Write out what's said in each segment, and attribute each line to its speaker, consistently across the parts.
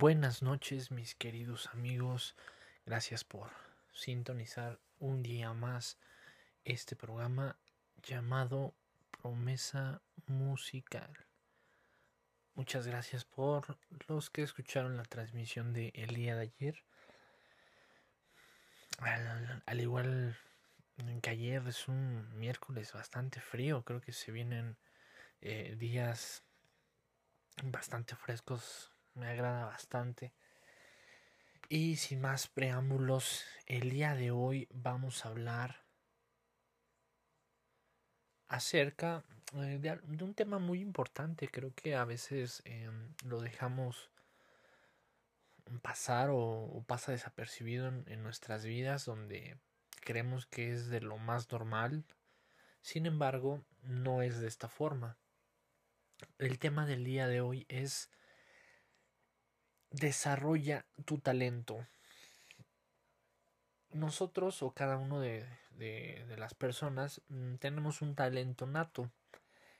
Speaker 1: Buenas noches mis queridos amigos, gracias por sintonizar un día más este programa llamado Promesa Musical. Muchas gracias por los que escucharon la transmisión de el día de ayer. Al, igual que ayer es un miércoles bastante frío, creo que se vienen eh, días bastante frescos me agrada bastante. Y sin más preámbulos, el día de hoy vamos a hablar acerca eh, de, un tema muy importante. Creo que a veces em, lo dejamos pasar o, pasa desapercibido en nuestras vidas donde creemos que es de lo más normal. Sin embargo, no es de esta forma. El tema del día de hoy es desarrolla tu talento. Nosotros o cada uno de, las personas mm, tenemos un talento nato.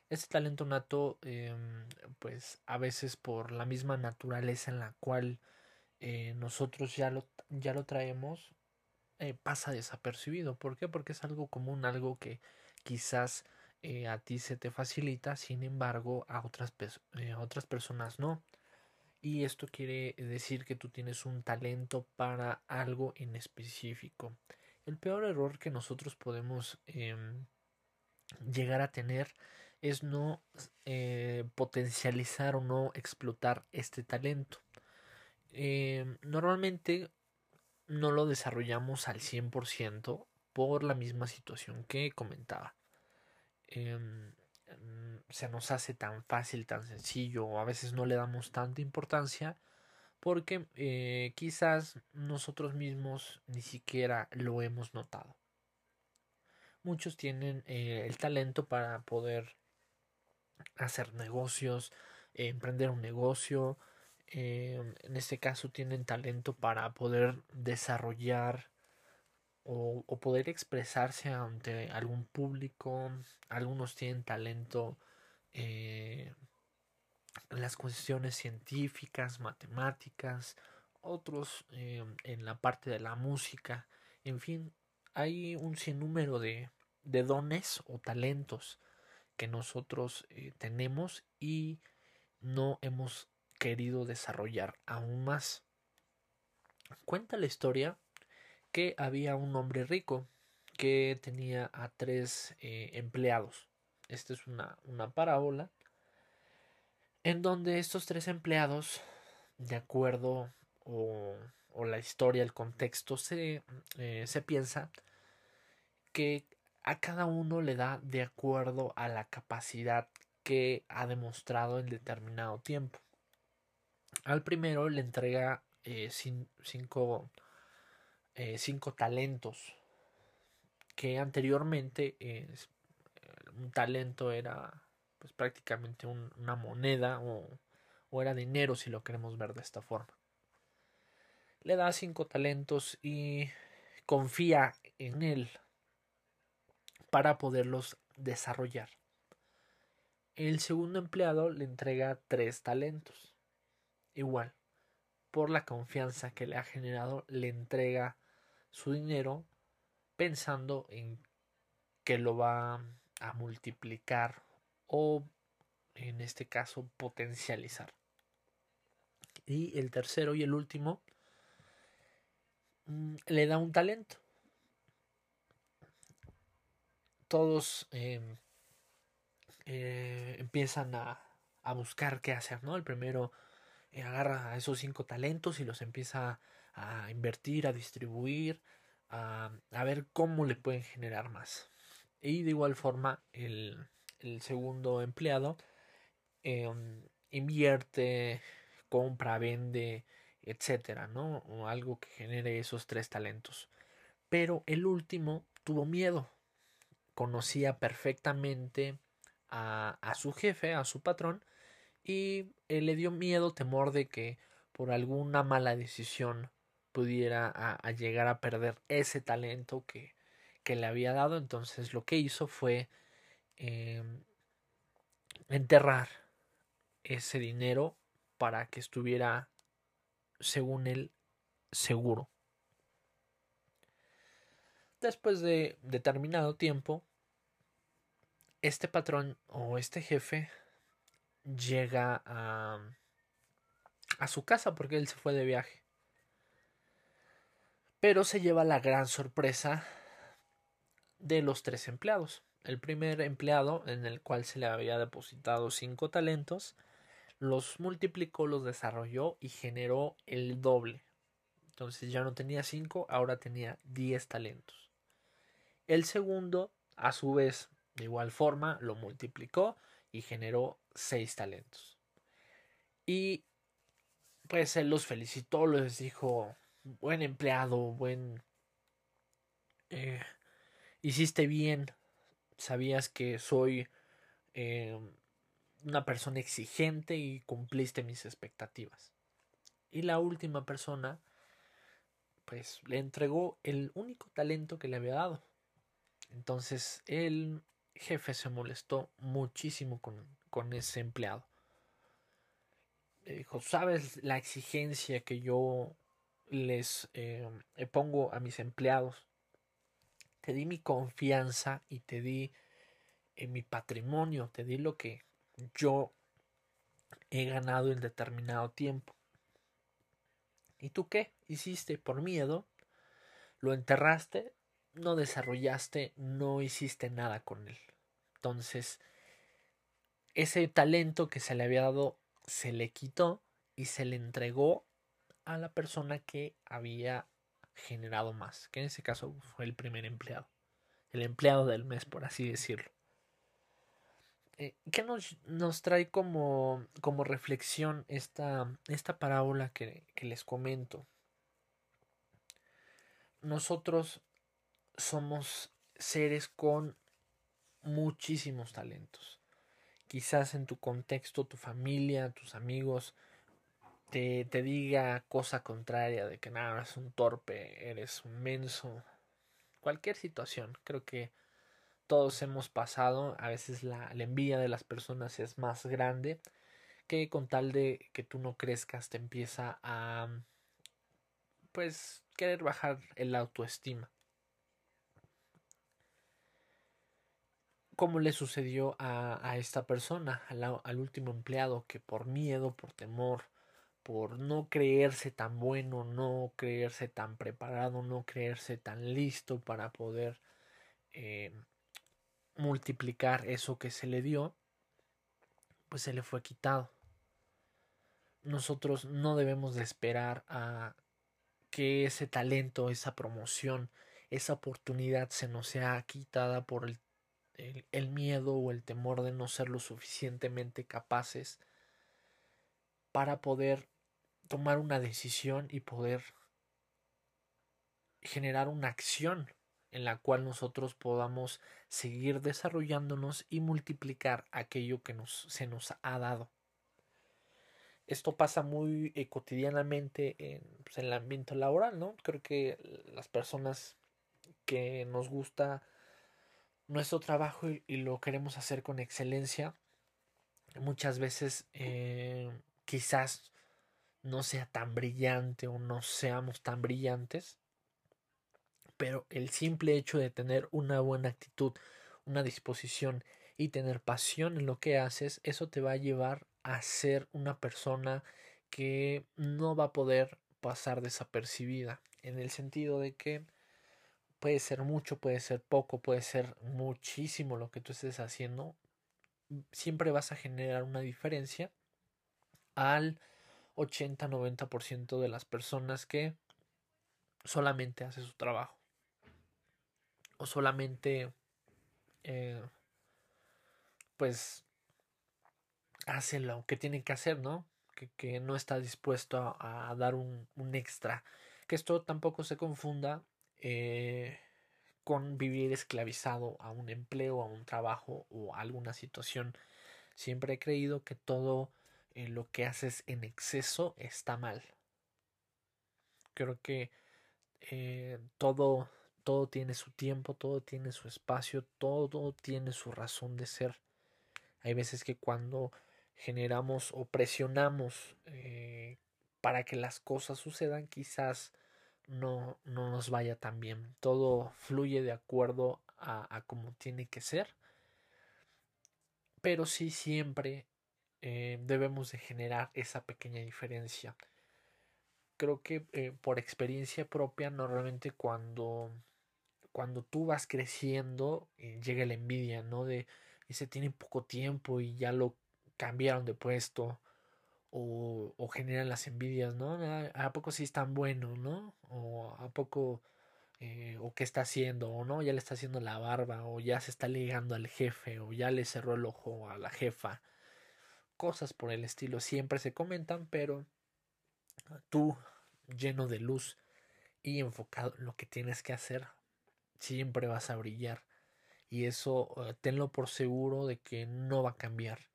Speaker 1: Este talento nato, em, pues a veces por la misma naturaleza en la cual eh, nosotros ya lo, ya lo traemos, eh, pasa desapercibido. ¿Por qué? Porque es algo común, algo que quizás eh, a ti se te facilita, sin embargo a otras, a otras personas no y esto quiere decir que tú tienes un talento para algo en específico. El peor error que nosotros podemos em, llegar a tener es no eh, potencializar o no explotar este talento. Em, normalmente no lo desarrollamos al 100% por la misma situación que comentaba. Em, se nos hace tan fácil, tan sencillo, a veces no le damos tanta importancia porque eh, quizás nosotros mismos ni siquiera lo hemos notado. Muchos tienen eh, el talento para poder hacer negocios, emprender un negocio, eh, en este caso tienen talento para poder desarrollar o, poder expresarse ante algún público. Algunos tienen talento eh, en las cuestiones científicas, matemáticas, otros eh, en la parte de la música. En fin, hay un sinnúmero de, de dones o talentos que nosotros eh, tenemos y no hemos querido desarrollar aún más. Cuenta la historia que había un hombre rico que tenía a tres eh, empleados. Esta es una, una parábola en donde estos tres empleados, de acuerdo o, o la historia, el contexto, se, eh, se piensa que a cada uno le da de acuerdo a la capacidad que ha demostrado en determinado tiempo. Al primero le entrega eh, cinco eh, cinco talentos que anteriormente eh, un talento era pues prácticamente una moneda o, o era dinero si lo queremos ver de esta forma le da cinco talentos y confía en él para poderlos desarrollar. El segundo empleado le entrega tres talentos. Igual, por la confianza que le ha generado, le entrega su dinero pensando en que lo va a multiplicar o en este caso potencializar. Y el tercero y el último mm, le da un talento. Todos em, eh, empiezan a, a, buscar qué hacer, ¿no? El primero eh, agarra esos cinco talentos y los empieza a invertir, a distribuir, a, ver cómo le pueden generar más. Y de igual forma, el, segundo empleado em, invierte, compra, vende, etcétera, ¿no? O algo que genere esos tres talentos. Pero el último tuvo miedo. Conocía perfectamente a, a su jefe, a su patrón, y él le dio miedo, temor de que por alguna mala decisión pudiera a, llegar a perder ese talento que, que, le había dado. Entonces lo que hizo fue em, enterrar ese dinero para que estuviera según él, seguro. Después de determinado tiempo, este patrón o este jefe llega a, a su casa porque él se fue de viaje. Pero se lleva la gran sorpresa de los tres empleados. El primer empleado, en el cual se le había depositado cinco talentos, los multiplicó, los desarrolló y generó el doble. Entonces ya no tenía cinco, ahora tenía diez talentos. El segundo, a su vez, de igual forma, lo multiplicó y generó seis talentos. Y pues él los felicitó, les dijo, buen empleado, buen... Eh, hiciste bien, sabías que soy eh, una persona exigente y cumpliste mis expectativas. Y la última persona, pues le entregó el único talento que le había dado. Entonces el jefe se molestó muchísimo con, con ese empleado. Le dijo, ¿sabes la exigencia que yo les eh, pongo a mis empleados? Te di mi confianza y te di en mi patrimonio, te di lo que yo he ganado en determinado tiempo. ¿Y tú qué hiciste por miedo? Lo enterraste, no desarrollaste, no hiciste nada con él. Entonces, ese talento que se le había dado se le quitó y se le entregó a la persona que había generado más, que en ese caso fue el primer empleado, el empleado del mes, por así decirlo. Eh, ¿Qué nos, nos, trae como, como reflexión esta, esta parábola que, que les comento? Nosotros somos seres con muchísimos talentos. Quizás en tu contexto, tu familia, tus amigos, te, diga cosa contraria de que nada, eres un torpe, eres un menso. Cualquier situación, creo que todos hemos pasado, a veces la, envidia de las personas es más grande que con tal de que tú no crezcas te empieza a pues querer bajar el autoestima. Como le sucedió a, esta persona, al, al, último empleado, que por miedo, por temor, por no creerse tan bueno, no creerse tan preparado, no creerse tan listo para poder eh, multiplicar eso que se le dio, pues se le fue quitado. Nosotros no debemos de esperar a que ese talento, esa promoción, esa oportunidad se nos sea quitada por el, el, miedo o el temor de no ser lo suficientemente capaces para poder tomar una decisión y poder generar una acción en la cual nosotros podamos seguir desarrollándonos y multiplicar aquello que nos, se nos ha dado. Esto pasa muy eh, cotidianamente en, pues, en, el ambiente laboral, ¿no? Creo que las personas que nos gusta nuestro trabajo y, lo queremos hacer con excelencia, muchas veces eh, quizás no sea tan brillante o no seamos tan brillantes, pero el simple hecho de tener una buena actitud, una disposición y tener pasión en lo que haces, eso te va a llevar a ser una persona que no va a poder pasar desapercibida, en el sentido de que puede ser mucho, puede ser poco, puede ser muchísimo lo que tú estés haciendo, siempre vas a generar una diferencia al 80-90% de las personas que solamente hace su trabajo o solamente eh, pues hace lo que tiene que hacer, ¿no? Que, no está dispuesto a, dar un, extra. Que esto tampoco se confunda eh, con vivir esclavizado a un empleo, a un trabajo o a alguna situación. Siempre he creído que todo eh, lo que haces en exceso está mal. Creo que todo todo tiene su tiempo, todo tiene su espacio, todo tiene su razón de ser. Hay veces que cuando generamos o presionamos eh, para que las cosas sucedan quizás no, no nos vaya tan bien. Todo fluye de acuerdo a, a como tiene que ser. Pero sí siempre eh, debemos de generar esa pequeña diferencia. Creo que eh, por experiencia propia, normalmente cuando, cuando tú vas creciendo, eh, llega la envidia, ¿no? De ese tiene poco tiempo y ya lo cambiaron de puesto o, o generan las envidias, ¿no? Ah, ¿A poco sí es tan bueno, ¿no? O a poco, eh, o qué está haciendo, o no, ya le está haciendo la barba, o ya se está ligando al jefe, o ya le cerró el ojo a la jefa. Cosas por el estilo siempre se comentan, pero tú, lleno de luz y enfocado en lo que tienes que hacer, siempre vas a brillar. Y eso eh, tenlo por seguro de que no va a cambiar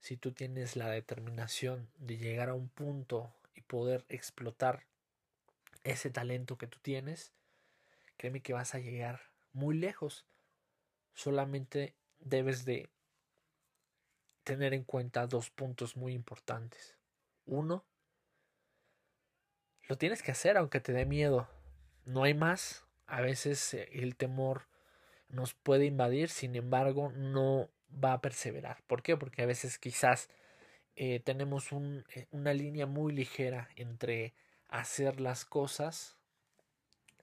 Speaker 1: si tú tienes la determinación de llegar a un punto y poder explotar ese talento que tú tienes, créeme que vas a llegar muy lejos. Solamente debes de tener en cuenta dos puntos muy importantes. Uno, lo tienes que hacer aunque te dé miedo. No hay más. A veces eh, el temor nos puede invadir, sin embargo, no va a perseverar. ¿Por qué? Porque a veces quizás eh, tenemos un, eh, una línea muy ligera entre hacer las cosas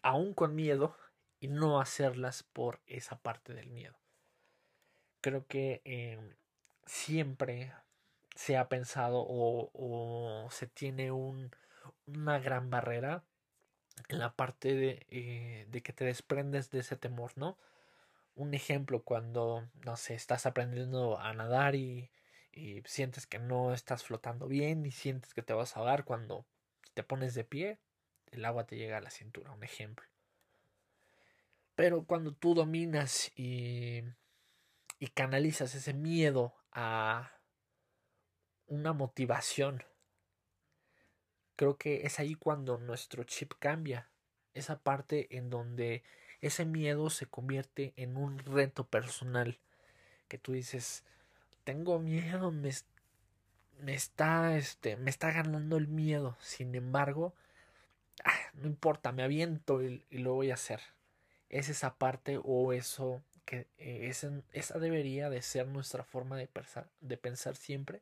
Speaker 1: aún con miedo y no hacerlas por esa parte del miedo. Creo que eh, siempre se ha pensado o, o se tiene un, una gran barrera en la parte de, de que te desprendes de ese temor, ¿no? un ejemplo cuando, no sé, estás aprendiendo a nadar y, y sientes que no estás flotando bien y sientes que te vas a ahogar cuando te pones de pie, el agua te llega a la cintura, un ejemplo. Pero cuando tú dominas y, y canalizas ese miedo a una motivación, creo que es ahí cuando nuestro chip cambia. Esa parte en donde ese miedo se convierte en un reto personal que tú dices, tengo miedo, me, me está, este, me está ganando el miedo. Sin embargo, ah, no importa, me aviento y, lo voy a hacer. Es esa parte o eso eh, esa debería de ser nuestra forma de pensar, siempre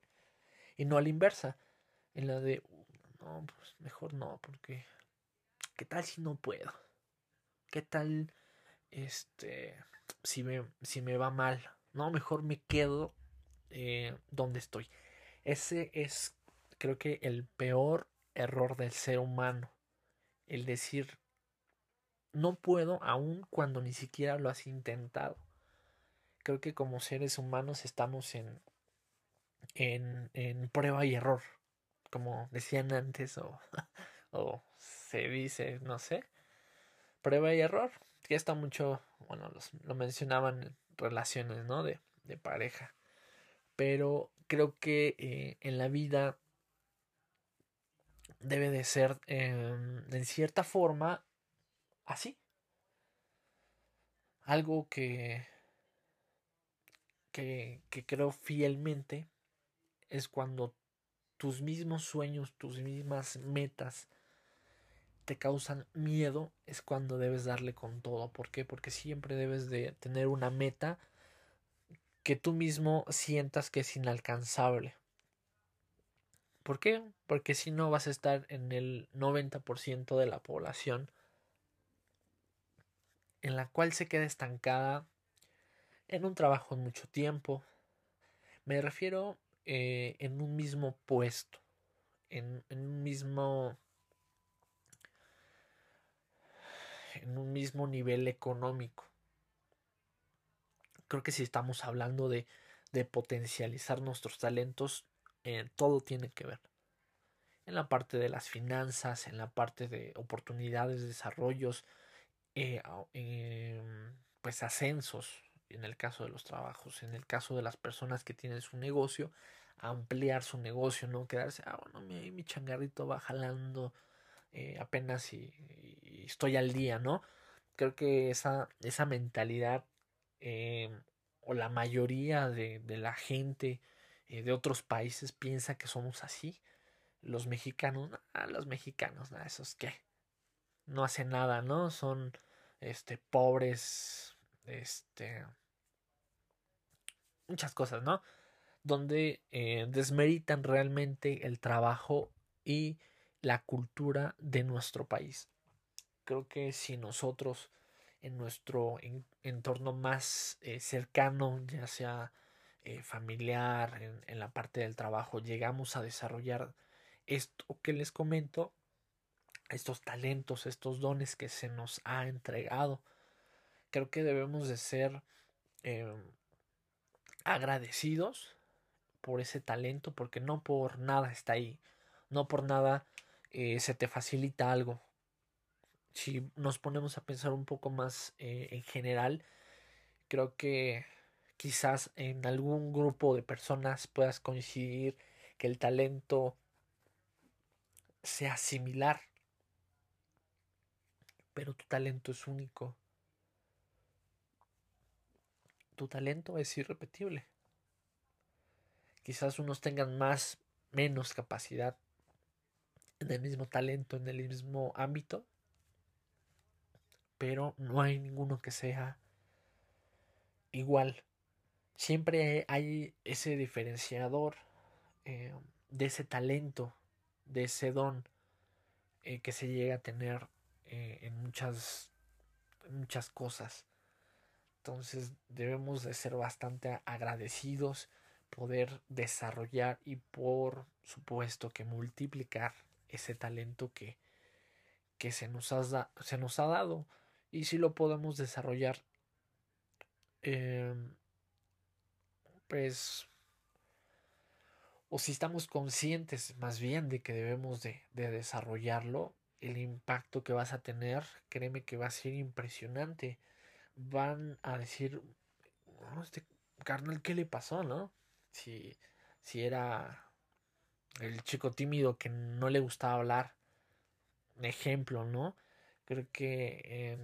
Speaker 1: y no a la inversa. En la de, no, pues mejor no, porque ¿qué tal si no puedo? ¿Qué tal este si me, si me va mal? No, mejor me quedo eh, donde estoy. Ese es, creo que, el peor error del ser humano. El decir, no puedo aun cuando ni siquiera lo has intentado. Creo que como seres humanos estamos en, en, en prueba y error. Como decían antes, o, o se dice, no sé. Prueba y error que está mucho, bueno, lo mencionaban en relaciones, ¿no? De, de pareja. Pero creo que eh, en la vida debe de ser em, en cierta forma así. Algo que, que, que creo fielmente es cuando tus mismos sueños, tus mismas metas, te causan miedo es cuando debes darle con todo. ¿Por qué? Porque siempre debes de tener una meta que tú mismo sientas que es inalcanzable. ¿Por qué? Porque si no vas a estar en el 90% de la población en la cual se queda estancada en un trabajo en mucho tiempo. Me refiero eh, en un mismo puesto, en, un mismo en un mismo nivel económico. Creo que si estamos hablando de, de potencializar nuestros talentos, eh, todo tiene que ver. En la parte de las finanzas, en la parte de oportunidades, desarrollos, eh, em, pues ascensos, en el caso de los trabajos, en el caso de las personas que tienen su negocio, ampliar su negocio, no quedarse, ah, bueno, mi, mi changarrito va jalando eh, apenas y, estoy al día, ¿no? Creo que esa, esa mentalidad eh, o la mayoría de, la gente eh, de otros países piensa que somos así. los mexicanos, ah, los mexicanos, nada, esos que no hacen nada, ¿no? Son este pobres, este muchas cosas, ¿no? Donde eh, desmeritan realmente el trabajo y la cultura de nuestro país. Creo que si nosotros en nuestro entorno más eh, cercano, ya sea eh, familiar, en, la parte del trabajo, llegamos a desarrollar esto que les comento, estos talentos, estos dones que se nos ha entregado, creo que debemos de ser eh, agradecidos por ese talento, porque no por nada está ahí, no por nada eh, se te facilita algo. Si nos ponemos a pensar un poco más eh, en general, creo que quizás en algún grupo de personas puedas coincidir que el talento sea similar, pero tu talento es único. Tu talento es irrepetible. Quizás unos tengan más, menos capacidad en el mismo talento, en el mismo ámbito, pero no hay ninguno que sea igual. Siempre hay ese diferenciador eh, de ese talento, de ese don eh, que se llega a tener eh, en muchas, muchas cosas. Entonces debemos de ser bastante agradecidos, poder desarrollar y por supuesto que multiplicar ese talento que, que se, nos ha, se nos ha dado y si lo podemos desarrollar eh, pues o si estamos conscientes más bien de que debemos de, de, desarrollarlo el impacto que vas a tener créeme que va a ser impresionante van a decir este carnal qué le pasó no si si era el chico tímido que no le gustaba hablar. Ejemplo, ¿no? Creo que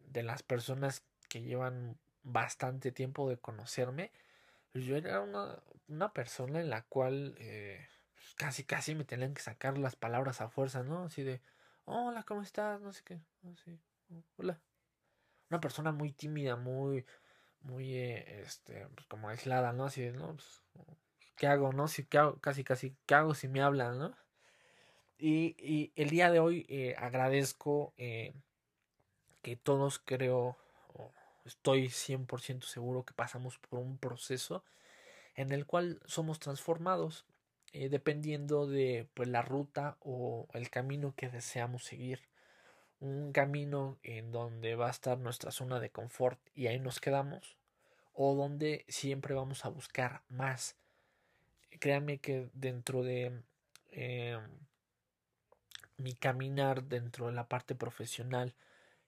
Speaker 1: de las personas que llevan bastante tiempo de conocerme, pues yo era una, una persona en la cual eh, pues casi casi me tenían que sacar las palabras a fuerza, ¿no? Así de, hola, ¿cómo estás? No sé qué, así, hola. Una persona muy tímida, muy, muy, eh, este, pues como aislada, ¿no? Así de, no, pues, ¿qué hago, no? Si, ¿qué hago? Casi, casi, ¿qué hago si me hablan, no? Y, y el día de hoy eh, agradezco eh, que todos creo, estoy 100% seguro que pasamos por un proceso en el cual somos transformados eh, dependiendo de pues, la ruta o el camino que deseamos seguir. Un camino en donde va a estar nuestra zona de confort y ahí nos quedamos o donde siempre vamos a buscar más créanme que dentro de eh, mi caminar dentro de la parte profesional,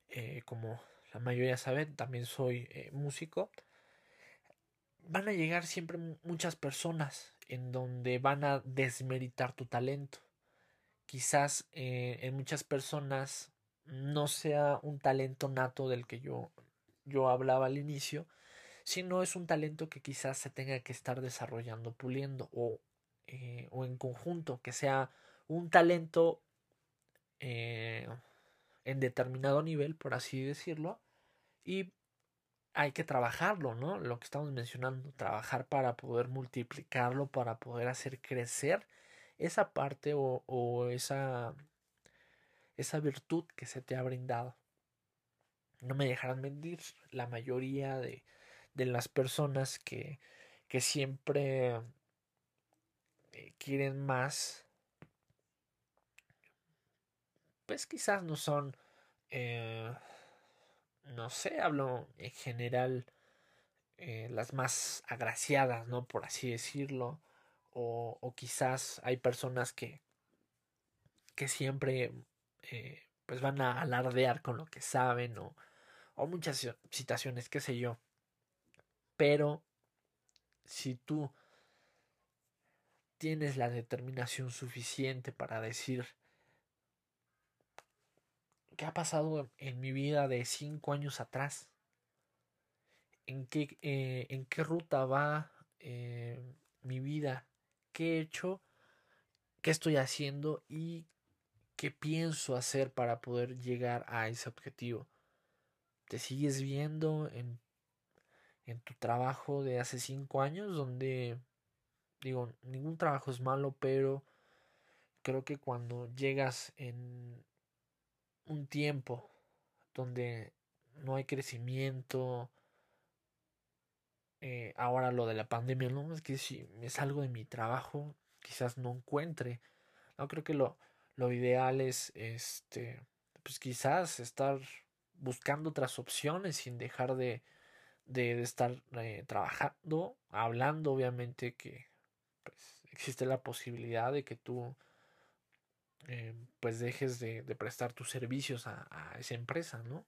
Speaker 1: eh, como la mayoría sabe, también soy músico, van a llegar siempre muchas personas en donde van a desmeritar tu talento. Quizás en muchas personas no sea un talento nato del que yo, yo hablaba al inicio, no es un talento que quizás se tenga que estar desarrollando, puliendo o, eh, o en conjunto, que sea un talento eh, en determinado nivel, por así decirlo, y hay que trabajarlo, ¿no? Lo que estamos mencionando, trabajar para poder multiplicarlo, para poder hacer crecer esa parte o, esa, esa virtud que se te ha brindado. No me dejarán mentir, la mayoría de, de las personas que, que siempre eh, quieren más, pues quizás no son, eh, no sé, hablo en general, eh, las más agraciadas, ¿no? Por así decirlo. O, quizás hay personas que, que siempre pues van a alardear con lo que saben o, o muchas situaciones, qué sé yo. Pero si tú tienes la determinación suficiente para decir qué ha pasado en mi vida de cinco años atrás, en qué, eh, en qué ruta va eh, mi vida, qué he hecho qué estoy haciendo y qué pienso hacer para poder llegar a ese objetivo. ¿Te sigues viendo en, en tu trabajo de hace cinco años donde, digo, ningún trabajo es malo, pero creo que cuando llegas en un tiempo donde no hay crecimiento, eh, ahora lo de la pandemia, ¿no? Es que si me salgo de mi trabajo, quizás no encuentre. No creo que lo, lo ideal es este pues quizás estar buscando otras opciones sin dejar de, de, estar eh, trabajando, hablando obviamente que pues, existe la posibilidad de que tú eh, pues dejes de, de, prestar tus servicios a, a esa empresa, ¿no?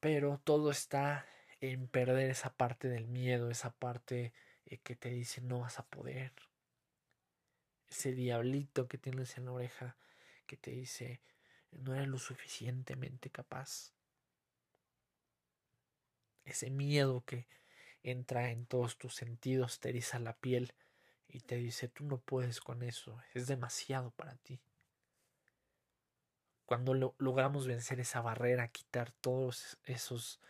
Speaker 1: Pero todo está en perder esa parte del miedo, esa parte eh, que te dice no vas a poder. Ese diablito que tienes en la oreja que te dice no eres lo suficientemente capaz. Ese miedo que entra en todos tus sentidos, te eriza la piel y te dice tú no puedes con eso, es demasiado para ti. Cuando lo logramos vencer esa barrera, quitar todos esos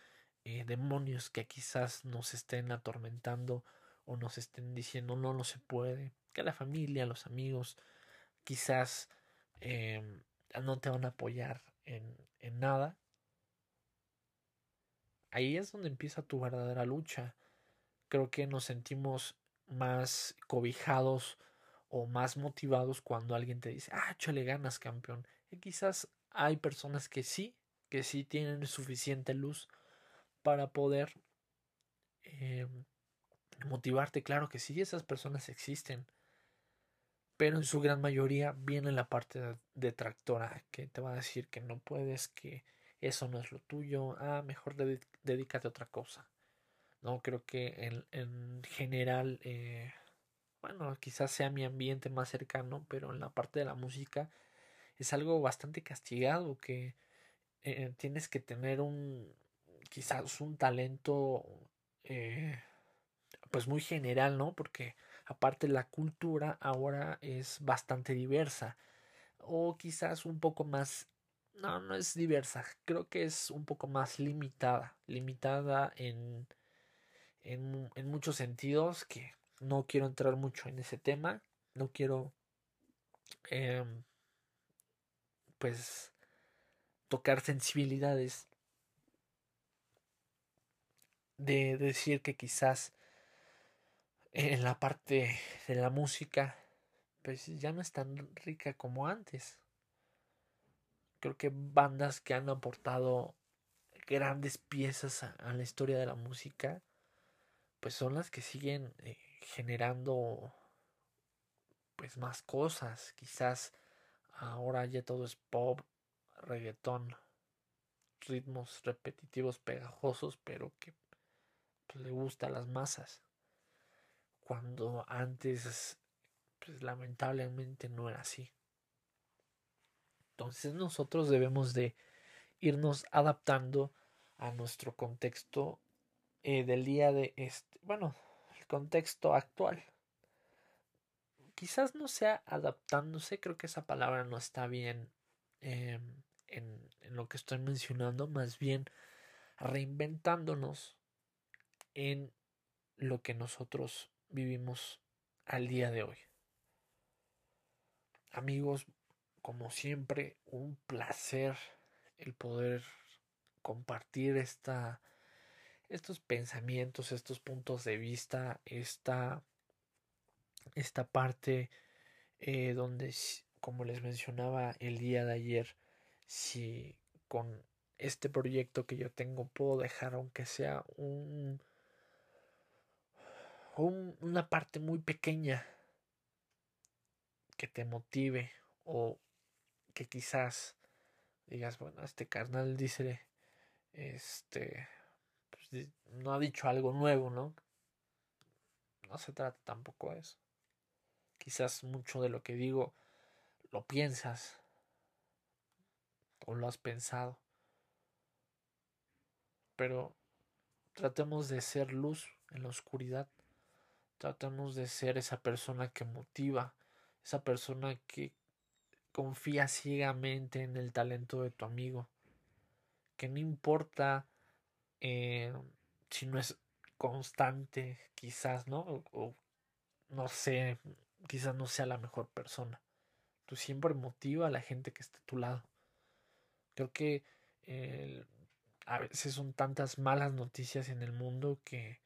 Speaker 1: eh, demonios que quizás nos estén atormentando o nos estén diciendo no, no se puede, que la familia, los amigos quizás eh, no te van a apoyar en, en nada. Ahí es donde empieza tu verdadera lucha. Creo que nos sentimos más cobijados o más motivados cuando alguien te dice, ah, chale ganas, campeón. Y quizás hay personas que sí, que sí tienen suficiente luz para poder eh, motivarte. Claro que sí, esas personas existen. Pero en su gran mayoría viene la parte detractora que te va a decir que no puedes, que eso no es lo tuyo, ah, mejor dedícate a otra cosa. No creo que en, en general, eh, bueno, quizás sea mi ambiente más cercano, pero en la parte de la música es algo bastante castigado que eh, tienes que tener un, quizás un talento eh, pues muy general, ¿no? Porque aparte la cultura ahora es bastante diversa o quizás un poco más no, no es diversa, creo que es un poco más limitada, limitada en, en, en muchos sentidos que no quiero entrar mucho en ese tema, no quiero eh, pues tocar sensibilidades de decir que quizás en la parte de la música pues ya no es tan rica como antes. Creo que bandas que han aportado grandes piezas a, la historia de la música pues son las que siguen eh, generando pues más cosas. Quizás ahora ya todo es pop, reggaetón, ritmos repetitivos pegajosos, pero que pues, le gusta a las masas. Cuando antes, pues lamentablemente no era así. Entonces nosotros debemos de irnos adaptando a nuestro contexto eh, del día de este, bueno, el contexto actual. Quizás no sea adaptándose, creo que esa palabra no está bien eh, en, en lo que estoy mencionando, más bien reinventándonos en lo que nosotros vivimos al día de hoy. Amigos, como siempre, un placer el poder compartir esta, estos pensamientos, estos puntos de vista, esta, esta parte eh, donde, como les mencionaba el día de ayer, si con este proyecto que yo tengo puedo dejar aunque sea un una parte muy pequeña que te motive o que quizás digas, bueno, este carnal dice, este, no ha dicho algo nuevo, ¿no? No se trata tampoco de eso. Quizás mucho de lo que digo lo piensas o lo has pensado. Pero tratemos de ser luz en la oscuridad Tratamos de ser esa persona que motiva, esa persona que confía ciegamente en el talento de tu amigo, que no importa eh, si no es constante, quizás, ¿no? O, no sé, quizás no sea la mejor persona. Tú siempre motiva a la gente que está a tu lado. Creo que a veces son tantas malas noticias en el mundo que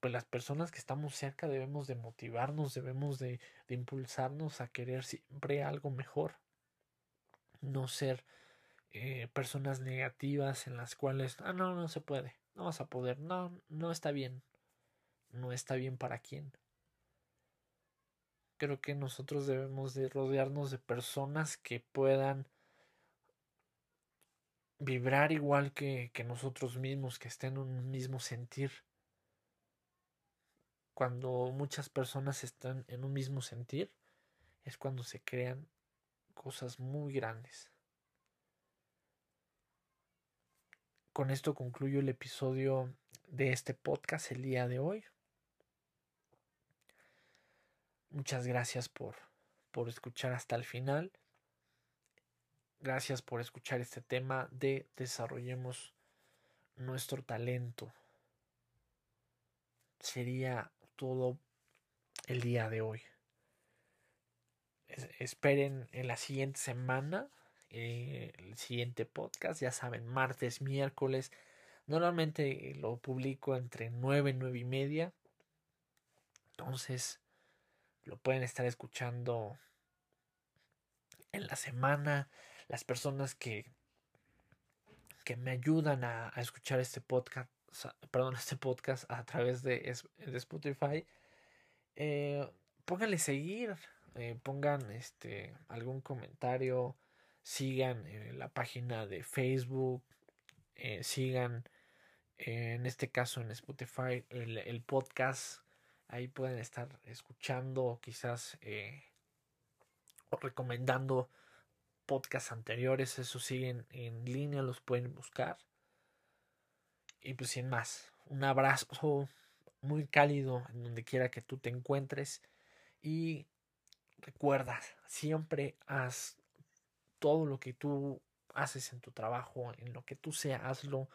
Speaker 1: pues las personas que estamos cerca debemos de motivarnos, debemos de, de impulsarnos a querer siempre algo mejor. No ser eh, personas negativas en las cuales, ah, no, no se puede, no vas a poder, no, no está bien, no está bien para quién. Creo que nosotros debemos de rodearnos de personas que puedan vibrar igual que, que nosotros mismos, que estén en un mismo sentir. Cuando muchas personas están en un mismo sentir, es cuando se crean cosas muy grandes. Con esto concluyo el episodio de este podcast el día de hoy. Muchas gracias por, por escuchar hasta el final. Gracias por escuchar este tema de desarrollemos nuestro talento. Sería todo el día de hoy. esperen en la siguiente semana eh, el siguiente podcast, ya saben, martes, miércoles. Normalmente lo publico entre 9 y 9 y media. Entonces lo pueden estar escuchando en la semana. Las personas que, que me ayudan a, escuchar este podcast, perdón, este podcast a través de, de Spotify, eh, pónganle seguir, eh, pongan este algún comentario, sigan eh, la página de Facebook, eh, sigan eh, en este caso en Spotify el, podcast, ahí pueden estar escuchando quizás o recomendando podcasts anteriores, eso siguen en línea, los pueden buscar. Y pues sin más, un abrazo muy cálido en donde quiera que tú te encuentres. Y recuerda, siempre haz todo lo que tú haces en tu trabajo, en lo que tú seas, hazlo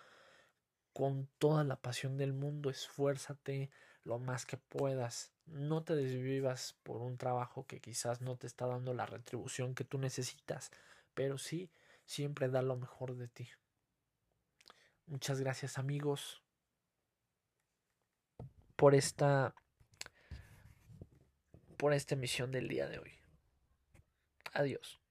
Speaker 1: con toda la pasión del mundo, esfuérzate lo más que puedas. No te desvivas por un trabajo que quizás no te está dando la retribución que tú necesitas, pero sí, siempre da lo mejor de ti. Muchas gracias amigos por esta por esta emisión del día de hoy. Adiós.